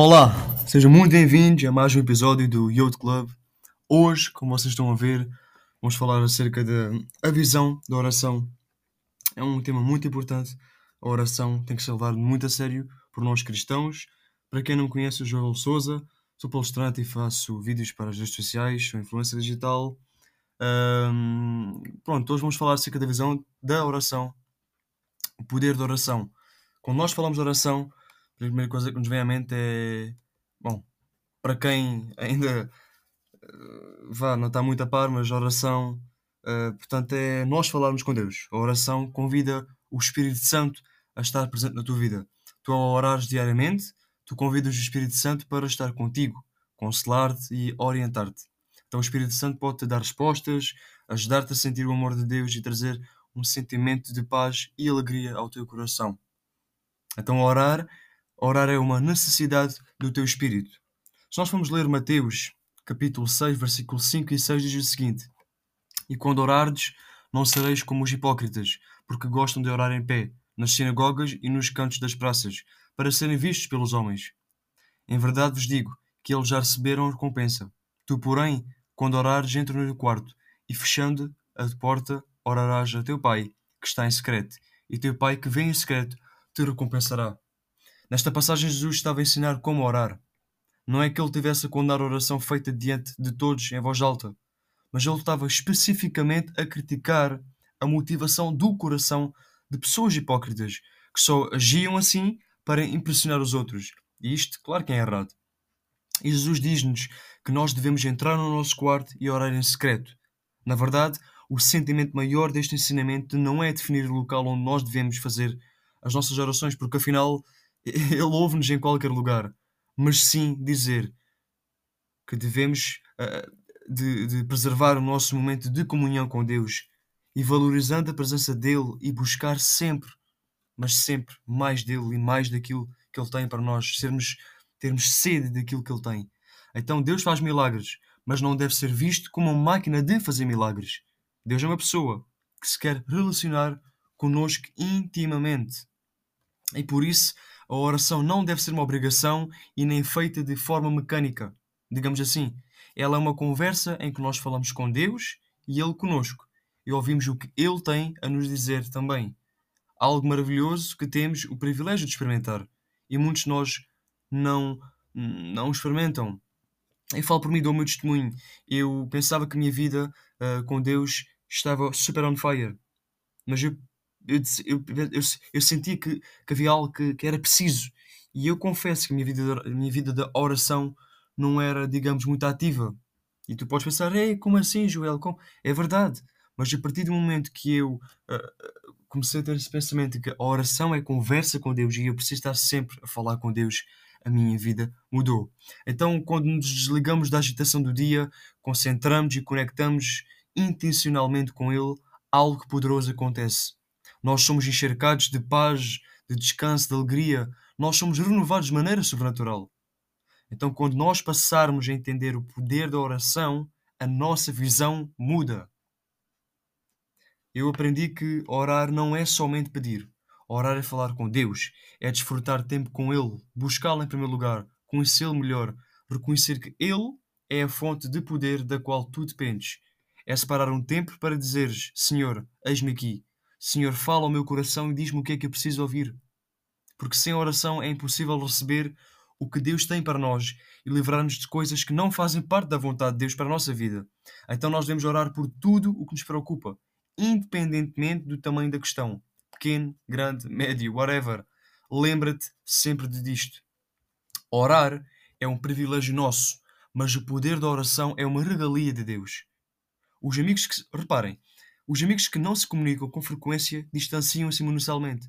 Olá, sejam muito bem-vindos a mais um episódio do Youth Club. Hoje, como vocês estão a ver, vamos falar acerca da visão da oração. É um tema muito importante. A oração tem que ser levada muito a sério por nós cristãos. Para quem não conhece, o Joel Souza, sou palestrante e faço vídeos para as redes sociais, sou influência digital. Um, pronto, hoje vamos falar acerca da visão da oração, o poder da oração. Quando nós falamos de oração, a primeira coisa que nos vem à mente é. Bom, para quem ainda uh, vá, não está muito a par, mas a oração, uh, portanto, é nós falarmos com Deus. A oração convida o Espírito Santo a estar presente na tua vida. Tu, ao orares diariamente, tu convidas o Espírito Santo para estar contigo, consolar-te e orientar-te. Então, o Espírito Santo pode te dar respostas, ajudar-te a sentir o amor de Deus e trazer um sentimento de paz e alegria ao teu coração. Então, orar Orar é uma necessidade do teu espírito. Se nós formos ler Mateus, capítulo 6, versículo 5 e 6, diz o seguinte: E quando orardes, não sereis como os hipócritas, porque gostam de orar em pé, nas sinagogas e nos cantos das praças, para serem vistos pelos homens. Em verdade vos digo que eles já receberam a recompensa. Tu, porém, quando orares, entra no quarto, e fechando a porta, orarás a teu pai, que está em secreto, e teu pai que vem em secreto te recompensará. Nesta passagem, Jesus estava a ensinar como orar. Não é que ele tivesse a condenar a oração feita diante de todos em voz alta, mas ele estava especificamente a criticar a motivação do coração de pessoas hipócritas que só agiam assim para impressionar os outros. E isto, claro que é errado. E Jesus diz-nos que nós devemos entrar no nosso quarto e orar em secreto. Na verdade, o sentimento maior deste ensinamento não é definir o local onde nós devemos fazer as nossas orações, porque afinal ele ouve-nos em qualquer lugar, mas sim dizer que devemos uh, de, de, preservar o nosso momento de comunhão com Deus e valorizando a presença dele e buscar sempre, mas sempre mais dele e mais daquilo que ele tem para nós, sermos, termos sede daquilo que ele tem. Então Deus faz milagres, mas não deve ser visto como uma máquina de fazer milagres. Deus é uma pessoa que se quer relacionar conosco intimamente. E por isso a oração não deve ser uma obrigação e nem feita de forma mecânica. Digamos assim, ela é uma conversa em que nós falamos com Deus e Ele conosco e ouvimos o que Ele tem a nos dizer também. Algo maravilhoso que temos o privilégio de experimentar e muitos de nós não, não experimentam. Eu falo por mim, dou o meu testemunho. Eu pensava que a minha vida uh, com Deus estava super on fire, mas eu eu, eu, eu, eu sentia que, que, havia algo que, que, era preciso. E eu confesso que a minha vida, minha vida da oração não era, digamos, muito ativa. E tu podes pensar, Ei, como assim, Joel? Como? É verdade. Mas a partir do momento que eu uh, comecei a ter esse pensamento que a oração é conversa com Deus e eu preciso estar sempre a falar com Deus, a minha vida mudou. Então, quando nos desligamos da agitação do dia, concentramos e conectamos intencionalmente com Ele, algo poderoso acontece. Nós somos enxercados de paz, de descanso, de alegria. Nós somos renovados de maneira sobrenatural. Então, quando nós passarmos a entender o poder da oração, a nossa visão muda. Eu aprendi que orar não é somente pedir. Orar é falar com Deus, é desfrutar tempo com Ele, buscá-lo em primeiro lugar, conhecê-lo melhor, reconhecer que Ele é a fonte de poder da qual tu dependes. É separar um tempo para dizeres: Senhor, eis-me aqui, Senhor, fala ao meu coração e diz-me o que é que eu preciso ouvir. Porque sem oração é impossível receber o que Deus tem para nós e livrar-nos de coisas que não fazem parte da vontade de Deus para a nossa vida. Então nós devemos orar por tudo o que nos preocupa, independentemente do tamanho da questão. Pequeno, grande, médio, whatever. Lembra-te sempre de disto. Orar é um privilégio nosso, mas o poder da oração é uma regalia de Deus. Os amigos que. Reparem, os amigos que não se comunicam com frequência distanciam-se emocionalmente.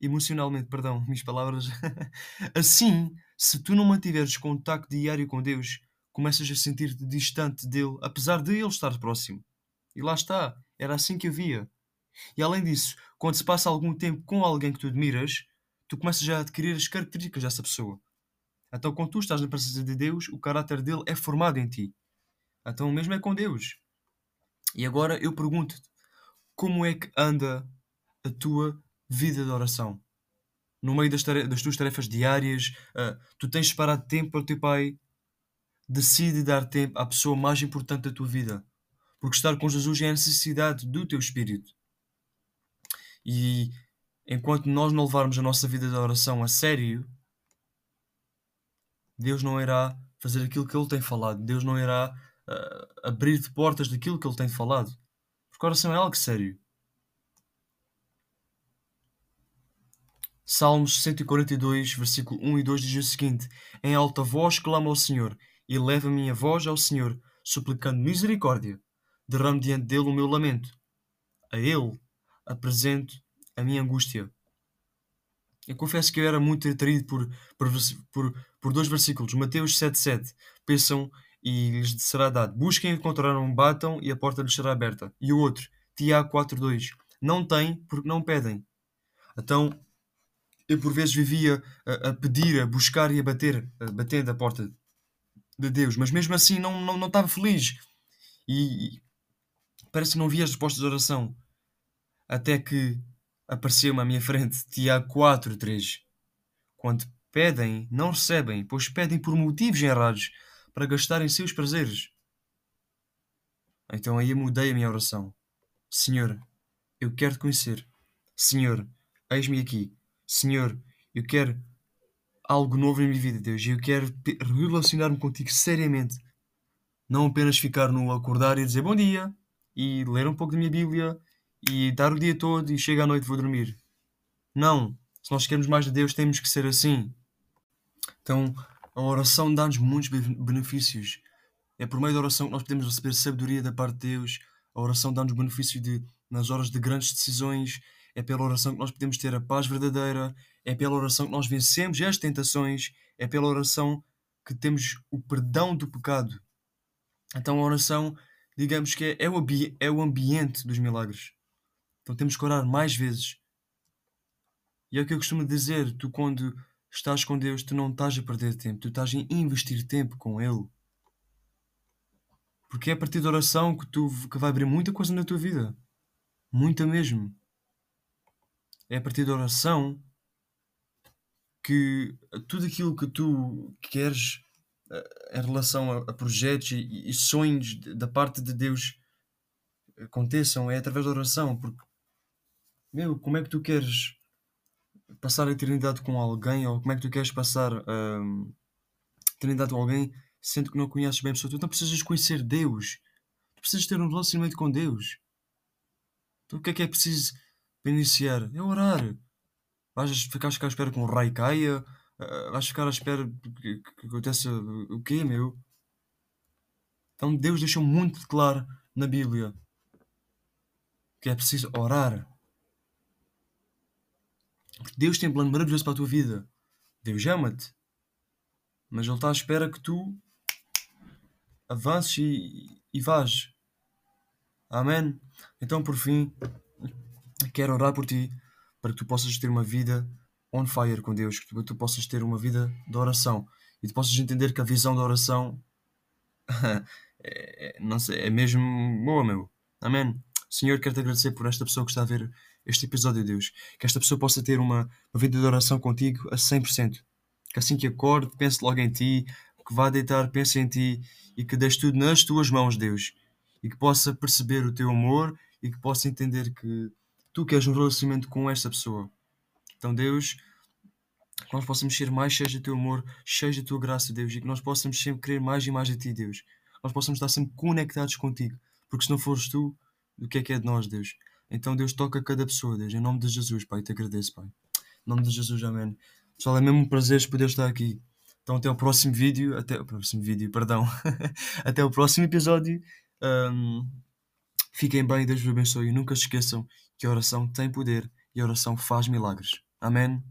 Emocionalmente, perdão, minhas palavras. assim, se tu não mantiveres contacto diário com Deus, começas a sentir-te distante dele, apesar de ele estar próximo. E lá está, era assim que eu via. E além disso, quando se passa algum tempo com alguém que tu admiras, tu começas a adquirir as características dessa pessoa. Então, quando tu estás na presença de Deus, o caráter dele é formado em ti. Então, o mesmo é com Deus. E agora eu pergunto-te: como é que anda a tua vida de oração? no meio das, das tuas tarefas diárias, uh, tu tens separado tempo para o teu pai, decide dar tempo à pessoa mais importante da tua vida. Porque estar com Jesus é a necessidade do teu espírito. E enquanto nós não levarmos a nossa vida de oração a sério, Deus não irá fazer aquilo que Ele tem falado. Deus não irá uh, abrir-te portas daquilo que Ele tem falado. Porque oração é algo sério. Salmos 142, versículo 1 e 2 diz o seguinte: Em alta voz clamo ao Senhor, e levo a minha voz ao Senhor, suplicando misericórdia. Derramo diante dele o meu lamento. A ele apresento a minha angústia. Eu confesso que eu era muito atraído por, por, por, por dois versículos. Mateus 7,7. Pensam e lhes será dado. Busquem encontrarão, batam e a porta lhes será aberta. E o outro, Tiago 4,2. Não têm porque não pedem. Então, eu por vezes vivia a, a, pedir, a buscar e a bater, a bater da porta de Deus, mas mesmo assim não, não, não estava feliz. E, e parece que não via as respostas de oração. Até que apareceu-me à minha frente Tiago 4, 3. Quando pedem, não recebem, pois pedem por motivos errados para gastarem seus prazeres. Então aí eu mudei a minha oração. Senhor, eu quero te conhecer. Senhor, eis-me aqui. Senhor, eu quero algo novo na minha vida, Deus. Eu quero relacionar-me contigo seriamente. Não apenas ficar no acordar e dizer bom dia e ler um pouco da minha Bíblia e dar o dia todo e chega à noite vou dormir. Não. Se nós queremos mais de Deus, temos que ser assim. Então, a oração dá-nos muitos benefícios. É por meio da oração que nós podemos receber sabedoria da parte de Deus. A oração dá-nos benefício de, nas horas de grandes decisões. É pela oração que nós podemos ter a paz verdadeira. É pela oração que nós vencemos as tentações. É pela oração que temos o perdão do pecado. Então, a oração, digamos que é, é, o, é o ambiente dos milagres. Então temos que orar mais vezes. E é o que eu costumo dizer: tu, quando estás com Deus, tu não estás a perder tempo, tu estás a investir tempo com Ele. Porque é a partir da oração que, tu, que vai abrir muita coisa na tua vida. Muita mesmo. É a partir da oração que tudo aquilo que tu queres eh, em relação a, projetos e, e, sonhos da parte de Deus aconteçam é através da oração, porque meu, como é que tu queres passar a eternidade com alguém ou como é que tu queres passar hum, a eternidade com alguém sendo que não conheces bem a pessoa? Tu não precisas conhecer Deus. Tu precisas ter um relacionamento com Deus. Então o que é que é preciso para iniciar? É orar. Vais ficar, ficar à espera que um raio caia? Uh, vais ficar à espera que, que aconteça o quê, meu? Então Deus deixou muito claro na Bíblia que é preciso orar. Deus tem um plano maravilhoso para a tua vida. Deus ama-te. Mas Ele está à espera que tu avances e, e vás. Amém? Então, por fim, quero orar por ti para que tu possas ter uma vida on fire com Deus, que tu, tu possas ter uma vida de oração e tu possas entender que a visão da oração é, não sei, é mesmo boa, meu. Amém? Senhor, quero te agradecer por esta pessoa que está a ver este episódio, Deus. Que esta pessoa possa ter uma, uma vida de oração contigo a 100%. Que assim que acorde, pense logo em ti, que vá deitar, pense em ti e que deixe tudo nas tuas mãos, Deus. E que possa perceber o teu amor e que possa entender que tu queres um relacionamento com esta pessoa. Então, Deus, que nós possamos ser mais cheios do teu amor, cheios da tua graça, Deus, e que nós possamos sempre querer mais e mais de ti, Deus. Nós possamos estar sempre conectados contigo, porque se não fores tu, o que é que é de nós, Deus? Então Deus toca cada pessoa, Deus, em nome de Jesus, Pai, te agradeço, Pai. Em nome de Jesus, amém. Pessoal, é mesmo um prazer poder estar aqui. Então até o próximo vídeo, até o próximo vídeo, perdão. até o próximo episódio. Um, fiquem bem, Deus vos abençoe. E nunca se esqueçam que a oração tem poder e a oração faz milagres. Amém.